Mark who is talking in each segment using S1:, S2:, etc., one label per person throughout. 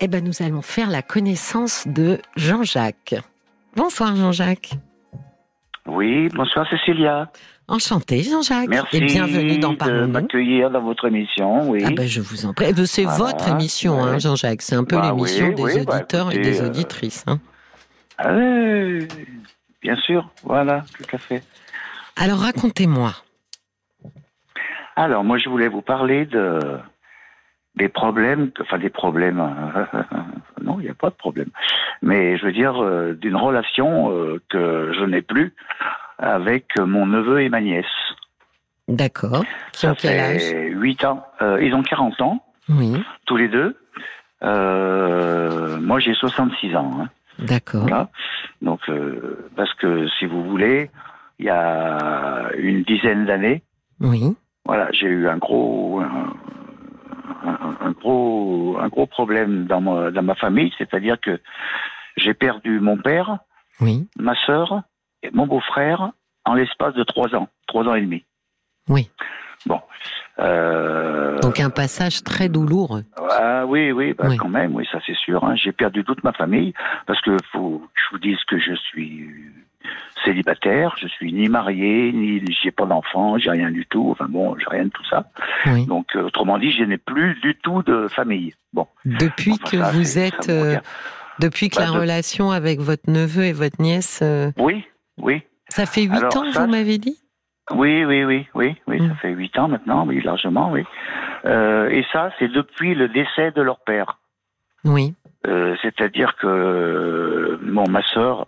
S1: Eh ben, nous allons faire la connaissance de Jean-Jacques. Bonsoir Jean-Jacques.
S2: Oui, bonsoir Cécilia.
S1: Enchanté Jean-Jacques.
S2: Merci
S1: Et bienvenue dans
S2: de
S1: Parlons-nous.
S2: m'accueillir dans votre émission. Oui.
S1: Ah ben, je vous en prie. Eh ben, c'est
S2: Voilà,
S1: votre émission, hein. Jean-Jacques. C'est un peu
S2: Bah
S1: l'émission
S2: oui,
S1: des
S2: oui, bah,
S1: auditeurs et des
S2: euh,
S1: auditrices. hein.
S2: Ah bien sûr, voilà, tout à fait.
S1: Alors racontez-moi.
S2: Alors, moi, je voulais vous parler de des problèmes, enfin des problèmes. euh, non, il n'y a pas de problème. Mais je veux dire euh, d'une relation euh, que je n'ai plus avec mon neveu et ma nièce.
S1: D'accord.
S2: Ça fait 8 ans. Euh, ils ont 40 ans,
S1: Oui.
S2: tous les deux. Moi, j'ai 66 ans. hein.
S1: D'accord.
S2: Voilà. Donc, parce que si vous voulez, il y a une dizaine d'années,
S1: Oui.
S2: voilà, j'ai eu un gros, un, un- un gros, un gros problème dans ma, dans ma famille, c'est-à-dire que j'ai perdu mon père,
S1: Oui.
S2: ma sœur et mon beau-frère en l'espace de trois ans, trois ans et demi.
S1: Oui.
S2: Bon. Euh,
S1: Donc un passage très douloureux.
S2: Ah oui, oui, bah,
S1: Oui.
S2: quand même, oui, ça c'est sûr. hein. J'ai perdu toute ma famille parce que faut que je vous dise que je suis célibataire, je suis ni marié, ni j'ai pas d'enfant, j'ai rien du tout. Enfin bon, j'ai rien de tout ça.
S1: Oui.
S2: Donc euh, autrement dit, je n'ai plus du tout de famille. Bon.
S1: Depuis
S2: Enfin,
S1: que
S2: ça,
S1: vous êtes, euh, depuis que
S2: Bah,
S1: la
S2: de-
S1: relation avec votre neveu et votre nièce, euh,
S2: Oui, oui,
S1: ça fait huit ans,
S2: ça,
S1: vous m'avez dit?
S2: Oui, oui, oui, oui, oui.
S1: Mm.
S2: Ça fait huit ans maintenant, oui, largement, oui. Euh, et ça, c'est depuis le décès de leur père.
S1: Oui.
S2: Euh, C'est-à-dire que euh, bon, ma sœur,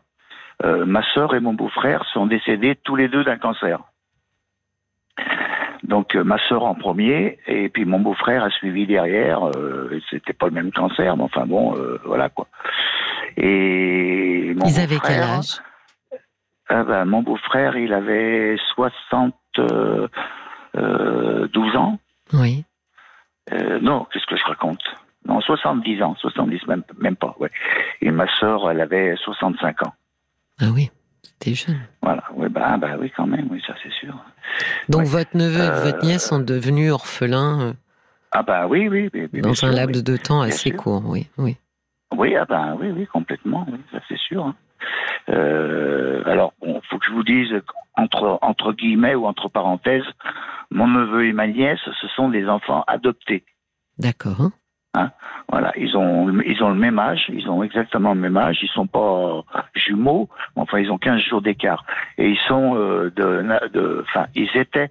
S2: euh, ma sœur et mon beau-frère sont décédés tous les deux d'un cancer. Donc euh, ma sœur en premier et puis mon beau-frère a suivi derrière. Euh, C'était pas le même cancer, mais enfin bon, euh, voilà quoi. Et mon
S1: Ils avaient quel âge?
S2: Ah ben, mon beau-frère, il avait 72 euh, euh, 12 ans.
S1: Oui.
S2: Euh, non, qu'est-ce que je raconte? Non, 70 ans, 70 même, même pas, ouais. Et ma sœur, elle avait 65 ans.
S1: Ah oui. C'était jeune.
S2: Voilà, oui, bah, bah oui, quand même, oui, ça c'est sûr.
S1: Donc
S2: Ouais.
S1: votre neveu et votre nièce sont devenus orphelins euh,
S2: Ah bah oui, oui,
S1: dans
S2: sûr,
S1: un
S2: oui.
S1: laps de temps assez court. Oui. Oui.
S2: Oui, ah ben oui, oui, complètement, oui, ça c'est sûr. hein. Euh, alors, bon, faut que je vous dise entre entre guillemets ou entre parenthèses, mon neveu et ma nièce, ce sont des enfants adoptés.
S1: D'accord.
S2: Voilà, ils ont ils ont le même âge, ils ont exactement le même âge, ils sont pas jumeaux, mais enfin ils ont 15 jours d'écart et ils sont euh, de de enfin ils étaient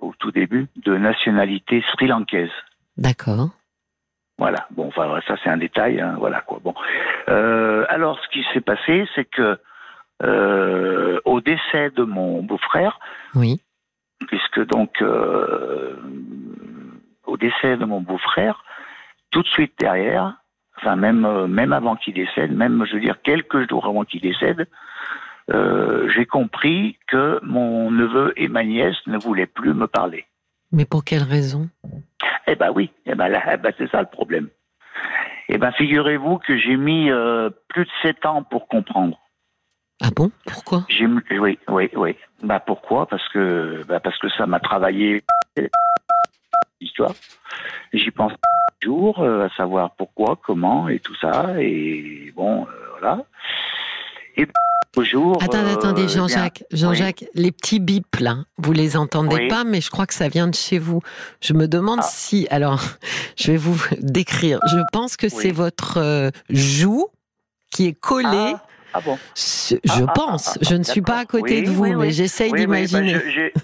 S2: au tout début de nationalité sri-lankaise.
S1: D'accord.
S2: Voilà. Bon, enfin ça c'est un détail. hein, voilà quoi. Bon. Euh, alors ce qui s'est passé, c'est que euh, au décès de mon beau-frère,
S1: Oui.
S2: puisque donc euh, au décès de mon beau-frère, tout de suite derrière, enfin même même avant qu'il décède, même je veux dire quelques jours avant qu'il décède, j'ai compris que mon neveu et ma nièce ne voulaient plus me parler.
S1: Mais pour quelle raison?
S2: Eh ben oui, eh ben là, eh ben c'est ça le problème. Eh ben figurez-vous que j'ai mis euh, plus de sept ans pour comprendre.
S1: Ah bon? Pourquoi?
S2: J'ai mis- oui, oui, oui. Bah pourquoi? Parce que bah parce que ça m'a travaillé l'histoire. J'y pense toujours euh, à savoir pourquoi, comment et tout ça et bon euh, voilà. Et
S1: Attendez,
S2: euh,
S1: attendez,
S2: bien,
S1: Jean-Jacques. Jean-Jacques, les petits bips là, vous les entendez
S2: Oui.
S1: pas, mais je crois que ça vient de chez vous. Je me demande
S2: Ah.
S1: si. Alors, je vais vous décrire. Je pense que c'est votre euh, joue qui est collée.
S2: Ah, ah bon. Ah,
S1: je
S2: ah,
S1: pense.
S2: ah,
S1: je ne suis pas à côté
S2: Oui,
S1: de vous,
S2: oui,
S1: mais j'essaye
S2: bah,
S1: d'imaginer.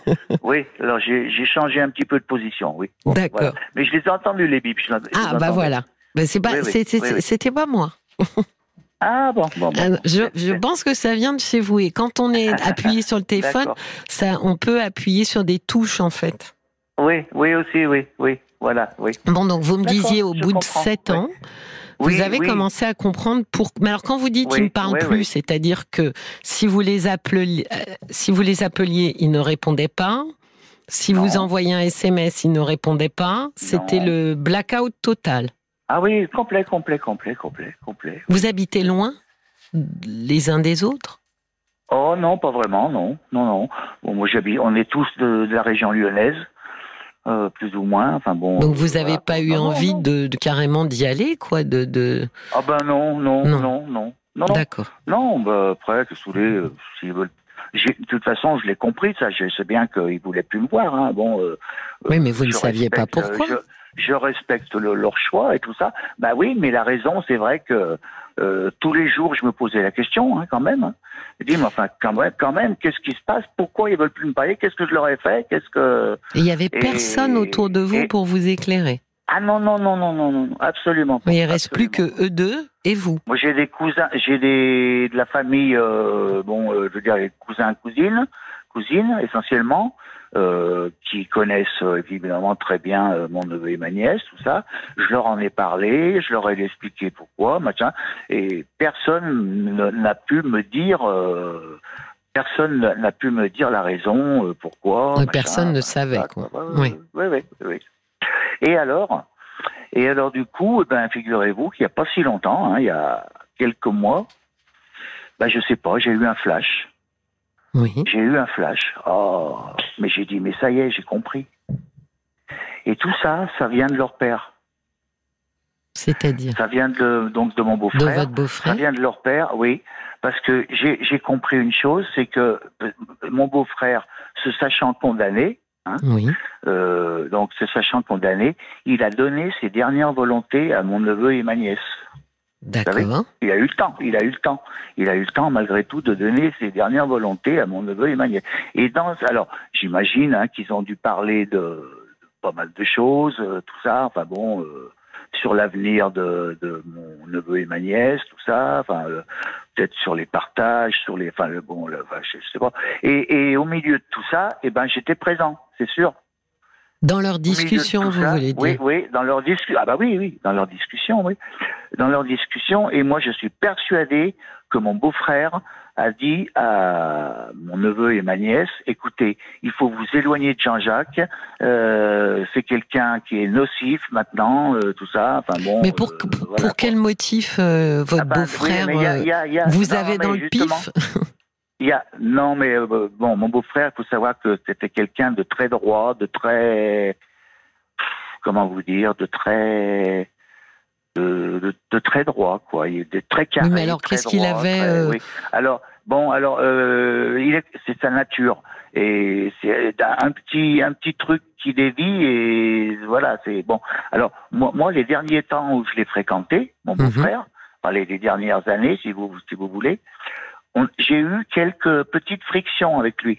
S2: oui, alors j'ai changé un petit peu de position, oui. Bon,
S1: D'accord.
S2: voilà. Mais je les ai entendus, les bips.
S1: ah, bah voilà. Ben, pas, c'était pas moi.
S2: Ah bon, bon, bon.
S1: Euh, je, pense que ça vient de chez vous. Et quand on est appuyé sur le téléphone, ça, on peut appuyer sur des touches en fait.
S2: Oui, oui aussi, oui, oui, voilà, oui.
S1: Bon, donc vous me disiez au bout de
S2: comprends,
S1: 7
S2: oui.
S1: ans, vous avez
S2: oui.
S1: commencé à comprendre pour. Mais alors quand vous dites
S2: Oui,
S1: ils ne parlent plus, c'est-à-dire que si vous les appeliez, euh, si vous les appeliez, ils ne répondaient pas. Si vous
S2: Non.
S1: envoyiez un SMS, ils ne répondaient pas. C'était le blackout total.
S2: Ah oui, complet, complet, complet, complet, complet.
S1: Vous habitez loin les uns des autres?
S2: Oh non, pas vraiment, non, non, non. Bon, moi j'habite, on est tous de, de la région lyonnaise. euh, plus ou moins. Enfin bon.
S1: Donc vous n'avez pas eu envie De, carrément d'y aller, quoi, de, de,
S2: Ah ben non, non, non, non, non.
S1: D'accord.
S2: Non, bah, après, que vous voulez, s'ils veulent de toute façon, je l'ai compris, ça. Je sais bien qu'ils voulaient plus me voir. Hein. Bon. Euh,
S1: oui, mais vous ne saviez pas pourquoi.
S2: Je, respecte leur choix et tout ça. Bah oui, mais la raison, c'est vrai que euh, tous les jours, je me posais la question, hein, quand même. Hein. Je dis, mais enfin, quand même, quand même, qu'est-ce qui se passe? Pourquoi ils veulent plus me parler? Qu'est-ce que je leur ai fait? Qu'est-ce que
S1: Il y avait personne autour de vous pour vous éclairer.
S2: Ah non non non non non non absolument pas.
S1: Mais il reste plus que eux deux et vous.
S2: Moi j'ai des cousins, j'ai des de la famille, euh, bon, euh, je veux dire les cousins cousines, cousines essentiellement, euh, qui connaissent euh, évidemment très bien euh, mon neveu et ma nièce, tout ça. Je leur en ai parlé, je leur ai expliqué pourquoi, machin, et personne n'a pu me dire. Personne n'a pu me dire la raison pourquoi.
S1: personne ne savait. Quoi. Oui.
S2: Oui, oui, oui. Et alors, et alors du coup, eh ben, figurez-vous qu'il n'y a pas si longtemps, hein, il y a quelques mois, ben, je sais pas, j'ai eu un flash.
S1: Oui.
S2: J'ai eu un flash. Oh, mais j'ai dit, mais ça y est, j'ai compris. Et tout ça, ça vient de leur père.
S1: C'est-à-dire
S2: Ça vient de, donc de mon beau-frère.
S1: De votre beau-frère
S2: Ça vient de leur père, oui. Parce que j'ai compris une chose, c'est que mon beau-frère, se sachant condamné,
S1: Hein. oui.
S2: Euh, donc, se sachant condamné, il a donné ses dernières volontés à mon neveu et ma nièce.
S1: D'accord.
S2: Il a eu le temps, il a eu le temps. Il a eu le temps, malgré tout, de donner ses dernières volontés à mon neveu et ma nièce. Et dans, alors, j'imagine hein, qu'ils ont dû parler de, pas mal de choses, euh, tout ça. Enfin bon, euh, sur l'avenir de, de, mon neveu et ma nièce, tout ça. Enfin, euh, peut-être sur les partages, sur les, enfin le bon, le, je sais pas. Et, et, au milieu de tout ça, eh ben j'étais présent, c'est sûr.
S1: Dans leur discussion, vous voulez dire
S2: Oui, oui, dans leur discussion. Ah bah oui, oui, dans leur discussion, oui. Dans leur discussion, et moi je suis persuadé que mon beau-frère a dit à mon neveu et ma nièce, écoutez, il faut vous éloigner de Jean-Jacques, euh, c'est quelqu'un qui est nocif maintenant, euh, tout ça. Enfin bon.
S1: Mais pour, euh, pour, quel motif votre beau-frère vous avez dans le pif?
S2: Il y a, non, mais bon, mon beau-frère, il faut savoir que c'était quelqu'un de très droit, de très, comment vous dire, de très, de, de, très droit, quoi. Il est très carré.
S1: mais alors, qu'est-ce qu'il avait euh,
S2: Alors, bon, alors, euh, il est, c'est sa nature. Et c'est un petit, un petit truc qui dévie et voilà, c'est bon. Alors, moi, moi, les derniers temps où je l'ai fréquenté, mon mhm. beau-frère, les, les, dernières années, si vous, si vous voulez, j'ai eu quelques petites frictions avec lui.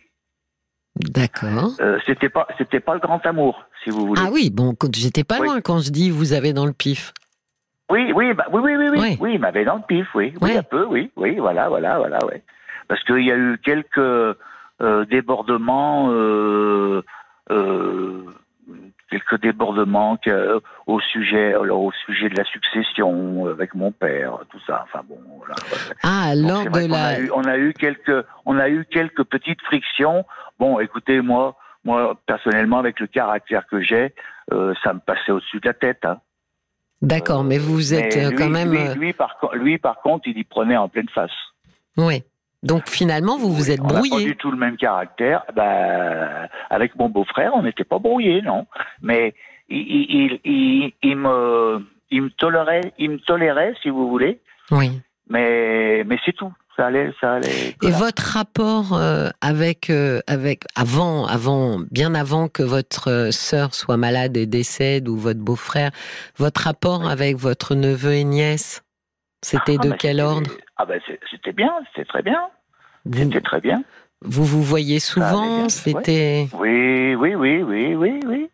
S1: D'accord.
S2: Euh, c'était pas, c'était pas le grand amour, si vous voulez.
S1: Ah oui, bon, j'étais pas loin quand je dis vous avez dans le pif.
S2: Oui, oui, bah, oui, oui, oui, oui, oui, il m'avait dans le pif, oui, oui, un peu, oui, oui, voilà, voilà, voilà, ouais. Parce qu'il y a eu quelques euh, débordements, euh, euh, quelques débordements que, au sujet, alors, au sujet de la succession avec mon père, tout ça. Enfin bon. Voilà.
S1: Ah, lors de la.
S2: On a, eu, on a eu quelques, on a eu quelques petites frictions. Bon, écoutez, moi, moi personnellement, avec le caractère que j'ai, euh, ça me passait au-dessus de la tête. Hein.
S1: D'accord, mais vous êtes euh, quand même.
S2: Euh, lui, par, lui, par contre, il y prenait en pleine face.
S1: Oui. Donc finalement, vous vous êtes brouillé. On
S2: n'a pas du tout le même caractère. Bah, avec mon beau-frère, on n'était pas brouillé, non. Mais il, il, il, me, il me tolérait, il me tolérait, si vous voulez.
S1: Oui.
S2: Mais, mais c'est tout ça allait, ça allait.
S1: Et votre rapport euh, avec, euh, avec avant, avant, bien avant que votre euh, sœur soit malade et décède ou votre beau-frère, votre rapport avec votre neveu et nièce, c'était ah, de quel ordre?
S2: Ah ben c'était bien, c'était très bien, c'était très bien.
S1: Vous vous voyez souvent, c'était.
S2: Oui, oui, oui, oui, oui, oui.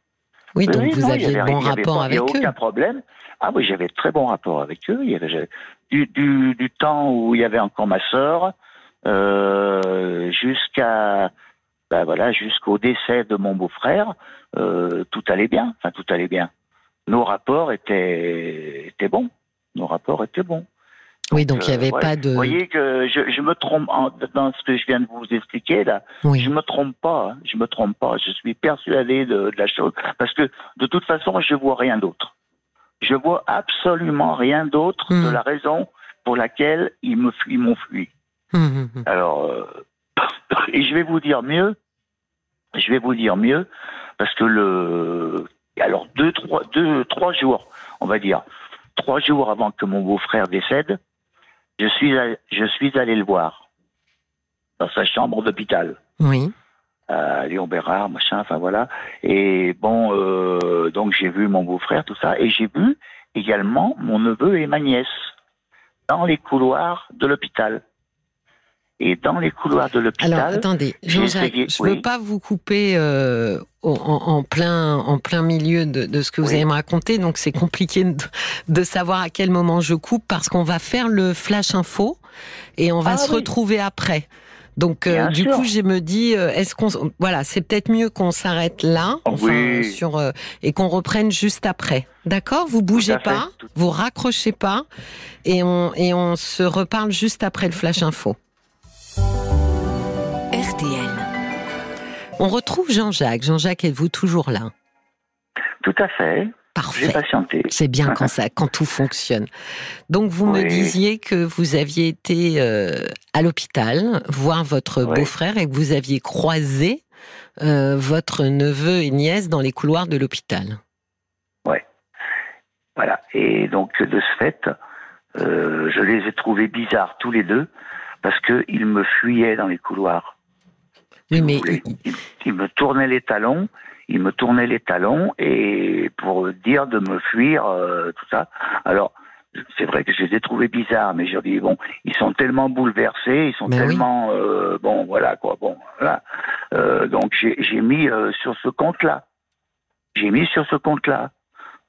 S1: Oui, donc vous aviez de bons rapports avec eux.
S2: Aucun problème. Ah oui, j'avais très bons rapports avec eux. Il y avait, du, du, du temps où il y avait encore ma sœur euh, jusqu'à ben voilà jusqu'au décès de mon beau-frère, euh, tout allait bien. Enfin, tout allait bien. Nos rapports étaient étaient bons. Nos rapports étaient bons.
S1: Oui, donc il n'y avait
S2: euh,
S1: pas de. Vous
S2: voyez que je, je me trompe dans ce que je viens de vous expliquer là.
S1: Oui.
S2: Je me trompe pas. Hein. Je me trompe pas. Je suis persuadé de, de, la chose parce que de toute façon, je vois rien d'autre. Je vois absolument rien d'autre de hmm. la raison pour laquelle ils me m'ont fui.
S1: Hmm, hmm,
S2: Alors, euh, et je vais vous dire mieux. je vais vous dire mieux, parce que le, alors deux, trois, deux, trois jours, on va dire, trois jours avant que mon beau-frère décède, je suis, je suis allé le voir dans sa chambre d'hôpital.
S1: Oui.
S2: À Léon Bérard, machin, enfin voilà. Et bon, euh, donc j'ai vu mon beau-frère, tout ça, et j'ai vu également mon neveu et ma nièce dans les couloirs de l'hôpital. Et dans les couloirs de l'hôpital.
S1: Alors attendez, Jean-Jacques, je ne veux pas vous couper euh, en, plein, en plein milieu de, ce que vous allez me raconter, donc c'est compliqué de, savoir à quel moment je coupe parce qu'on va faire le flash info et on va ah se retrouver après. Donc euh, du coup, je me dis, euh, est-ce qu'on, voilà, c'est peut-être mieux qu'on s'arrête là, enfin, sur et qu'on reprenne juste après. D'accord? Vous bougez pas, vous raccrochez pas, et on et on se reparle juste après le flash info. On retrouve Jean-Jacques. Jean-Jacques, êtes-vous toujours là?
S2: Tout à fait.
S1: Parfait. C'est bien quand ça, quand tout fonctionne. Donc vous me disiez que vous aviez été euh, à l'hôpital voir votre beau-frère et que vous aviez croisé euh, votre neveu et nièce dans les couloirs de l'hôpital.
S2: Oui. Voilà. Et donc de ce fait, euh, je les ai trouvés bizarres tous les deux parce qu'ils me fuyaient dans les couloirs.
S1: Oui, mais
S2: il, me tournait les talons, il me tournait les talons et pour dire de me fuir, euh, tout ça. Alors, c'est vrai que je les ai trouvés bizarres, mais j'ai dit bon, ils sont tellement bouleversés, ils sont tellement euh, bon, voilà quoi, bon, voilà. Euh, donc j'ai mis sur ce compte-là, j'ai mis sur ce compte-là.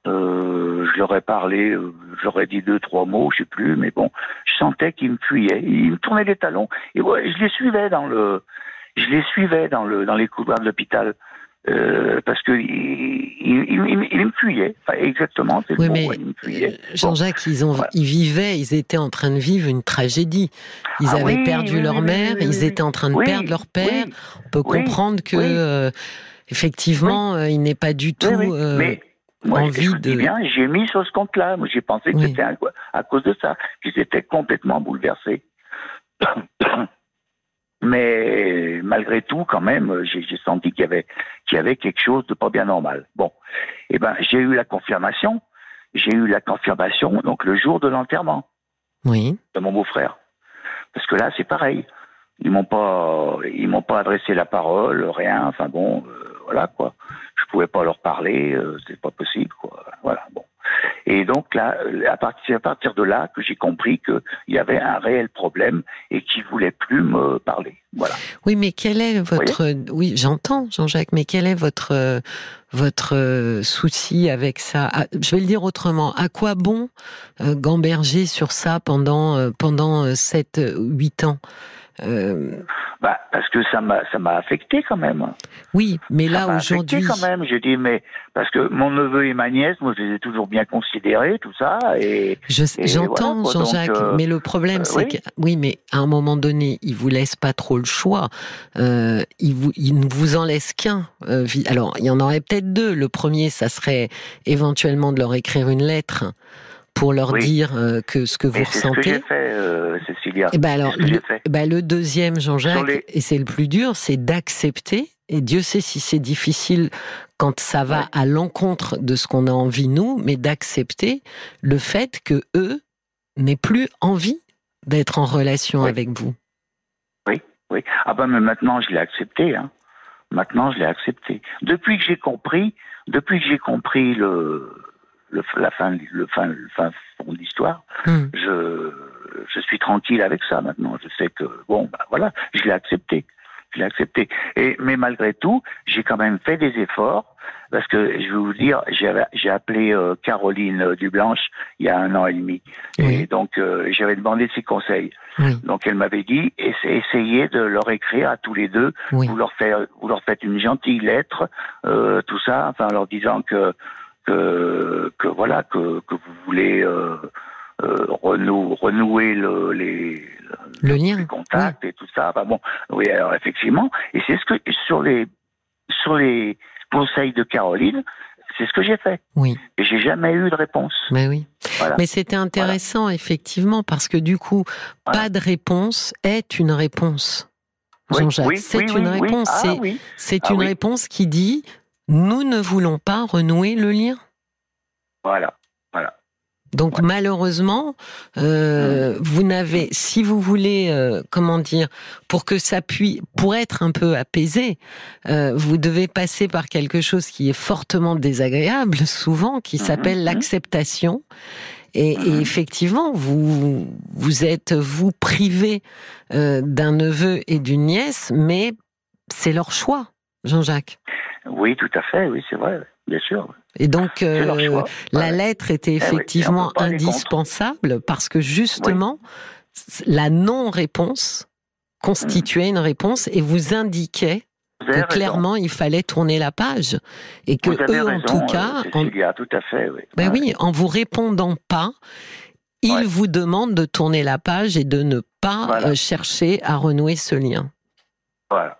S2: je leur ai parlé, j'aurais dit deux trois mots, je sais plus, mais bon, je sentais qu'ils me fuyaient, ils me tournaient les talons et ouais, je les suivais dans le je les suivais dans, le, dans les couloirs de l'hôpital. Euh, parce que il, il, me fuyait. Enfin, exactement,
S1: c'est oui, mais euh, Jean-Jacques, ils, ont, ils vivaient, ils étaient en train de vivre une tragédie. Ils ah avaient perdu leur mère, ils étaient en train de perdre leur père. On peut comprendre que, euh, effectivement, il n'est pas du tout mais, moi, envie je de.
S2: bien, j'ai mis sur ce compte-là. Moi, j'ai pensé que c'était à, à cause de ça, qu'ils étaient complètement bouleversés. Mais malgré tout, quand même, j'ai senti qu'il y avait qu'il y avait quelque chose de pas bien normal. Bon, eh ben j'ai eu la confirmation. J'ai eu la confirmation donc le jour de l'enterrement.
S1: Oui.
S2: De mon beau-frère. Parce que là, c'est pareil. Ils m'ont pas ils m'ont pas adressé la parole, rien. Enfin bon, euh, voilà quoi. Je pouvais pas leur parler, euh, c'est pas possible quoi. Voilà. Bon. Et donc là, à partir, à partir de là que j'ai compris qu'il y avait un réel problème et qu'il voulait plus me parler. Voilà.
S1: Oui, mais quel est votre oui, j'entends Jean-Jacques, mais quel est votre votre souci avec ça? Ah, Je vais le dire autrement. À quoi bon euh, gamberger sur ça pendant euh, pendant 7 8 ans?
S2: Euh, bah, parce que ça m'a ça m'a affecté quand même.
S1: Oui, mais là aujourd'hui.
S2: quand même. J'ai dit mais parce que mon neveu et ma nièce, moi je les ai toujours bien considérés, tout ça. Et
S1: j'entends Jean-Jacques, euh, mais le problème euh, c'est que oui, mais à un moment donné, il vous laisse pas trop le choix. Euh, il vous il ne vous en laisse qu'un. alors il y en aurait peut-être deux. Le premier, ça serait éventuellement de leur écrire une lettre pour leur dire que ce que vous ressentez.
S2: C'est ce que j'ai fait, euh,
S1: Et ben alors, le, ben le, deuxième, Jean-Jacques, et c'est le plus dur, c'est d'accepter. Et Dieu sait si c'est difficile quand ça va à l'encontre de ce qu'on a envie nous, mais d'accepter le fait que eux n'aient plus envie d'être en relation avec vous.
S2: Oui, oui. Ah ben mais maintenant je l'ai accepté. Hein. Maintenant je l'ai accepté. Depuis que j'ai compris, depuis que j'ai compris le la fin, le fin, le fin fond de l'histoire, hmm. je, je suis tranquille avec ça maintenant. Je sais que bon, bah, voilà, je l'ai accepté, je l'ai accepté. Et mais malgré tout, j'ai quand même fait des efforts parce que je vais vous dire, j'ai appelé euh, Caroline Dublanche il y a un an et demi, et donc euh, j'avais demandé ses conseils. Donc elle m'avait dit essayez de leur écrire à tous les deux, vous leur faites vous leur faites une gentille lettre, euh, tout ça, enfin en leur disant que que, que voilà que, que vous voulez euh, renouer le, les,
S1: le lien, les
S2: contacts et tout ça. bon, oui, alors effectivement, et c'est ce que sur les sur les conseils de Caroline, c'est ce que j'ai fait.
S1: Oui.
S2: Et j'ai jamais eu de réponse.
S1: Mais oui. Mais c'était intéressant, effectivement, parce que du coup, pas de réponse est une réponse. Jean-Jacques. c'est une réponse. c'est une réponse qui dit nous ne voulons pas renouer le lien.
S2: Voilà, voilà.
S1: Donc malheureusement, euh, vous n'avez, si vous voulez, euh, comment dire, pour que ça puisse, pour être un peu apaisé, euh, vous devez passer par quelque chose qui est fortement désagréable, souvent, qui mhm, s'appelle mhm. l'acceptation. Et, mhm. effectivement, vous vous êtes vous privé d'un neveu et d'une nièce, mais c'est leur choix, Jean-Jacques.
S2: Oui, tout à fait, oui, c'est vrai, bien sûr.
S1: Et donc, euh, la lettre était eh effectivement indispensable parce que justement, la non-réponse constituait une réponse et vous indiquait que clairement il fallait tourner la page et que eux en tout cas,
S2: en... tout à fait, oui.
S1: Ben oui, en vous répondant pas, ils vous demandent de tourner la page et de ne pas euh, chercher à renouer ce lien.
S2: Voilà.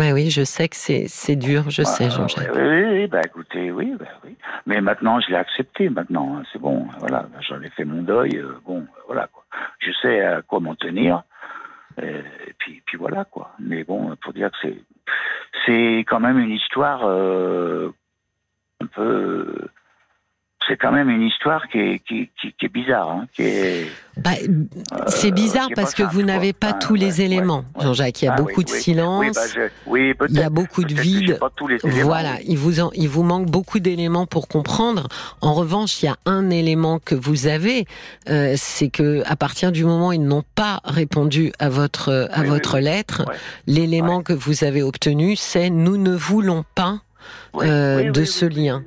S1: Ben oui, je sais que c'est dur, je sais, Jean-Jacques.
S2: Oui, oui, bah écoutez, oui, bah oui. Mais maintenant, je l'ai accepté, maintenant, hein, c'est bon, voilà, j'en ai fait mon deuil, euh, bon, voilà, quoi. Je sais à quoi m'en tenir, et, puis, puis voilà, quoi. Mais bon, pour dire que c'est, c'est quand même une histoire euh, un peu c'est quand même une histoire qui est, qui, qui, qui est bizarre. Hein, qui est,
S1: bah, c'est bizarre parce que vous n'avez pas tous les éléments, Jean-Jacques. Il y a ah beaucoup de silence, bah, il y a beaucoup de vide. Voilà, il vous, en, il vous manque beaucoup d'éléments pour comprendre. En revanche, il y a un élément que vous avez, euh, c'est que à partir du moment où ils n'ont pas répondu à votre à votre lettre, l'élément que vous avez obtenu, c'est nous ne voulons pas euh, de ce lien.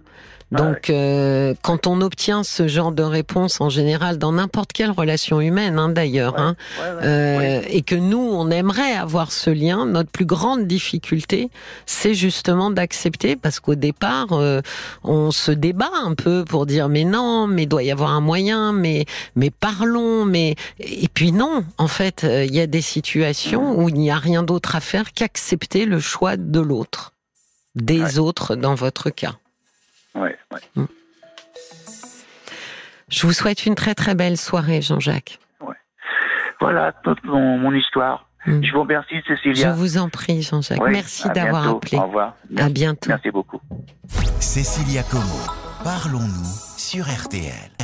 S1: Donc, euh, quand on obtient ce genre de réponse, en général, dans n'importe quelle relation humaine, hein, d'ailleurs, hein, euh, et que nous, on aimerait avoir ce lien, notre plus grande difficulté, c'est justement d'accepter, parce qu'au départ, euh, on se débat un peu pour dire, mais non, mais doit y avoir un moyen, mais mais parlons, mais et puis non, en fait, il y a des situations où il n'y a rien d'autre à faire qu'accepter le choix de l'autre, des autres dans votre cas.
S2: Ouais, ouais. Mm.
S1: Je vous souhaite une très très belle soirée, Jean-Jacques.
S2: Ouais. Voilà toute mon, histoire. Mm. Je vous remercie, Cécilia.
S1: Je vous en prie, Jean-Jacques. Merci d'avoir appelé.
S2: Au revoir.
S1: À bientôt.
S2: Merci beaucoup.
S3: Cécilia Como, parlons-nous sur RTL.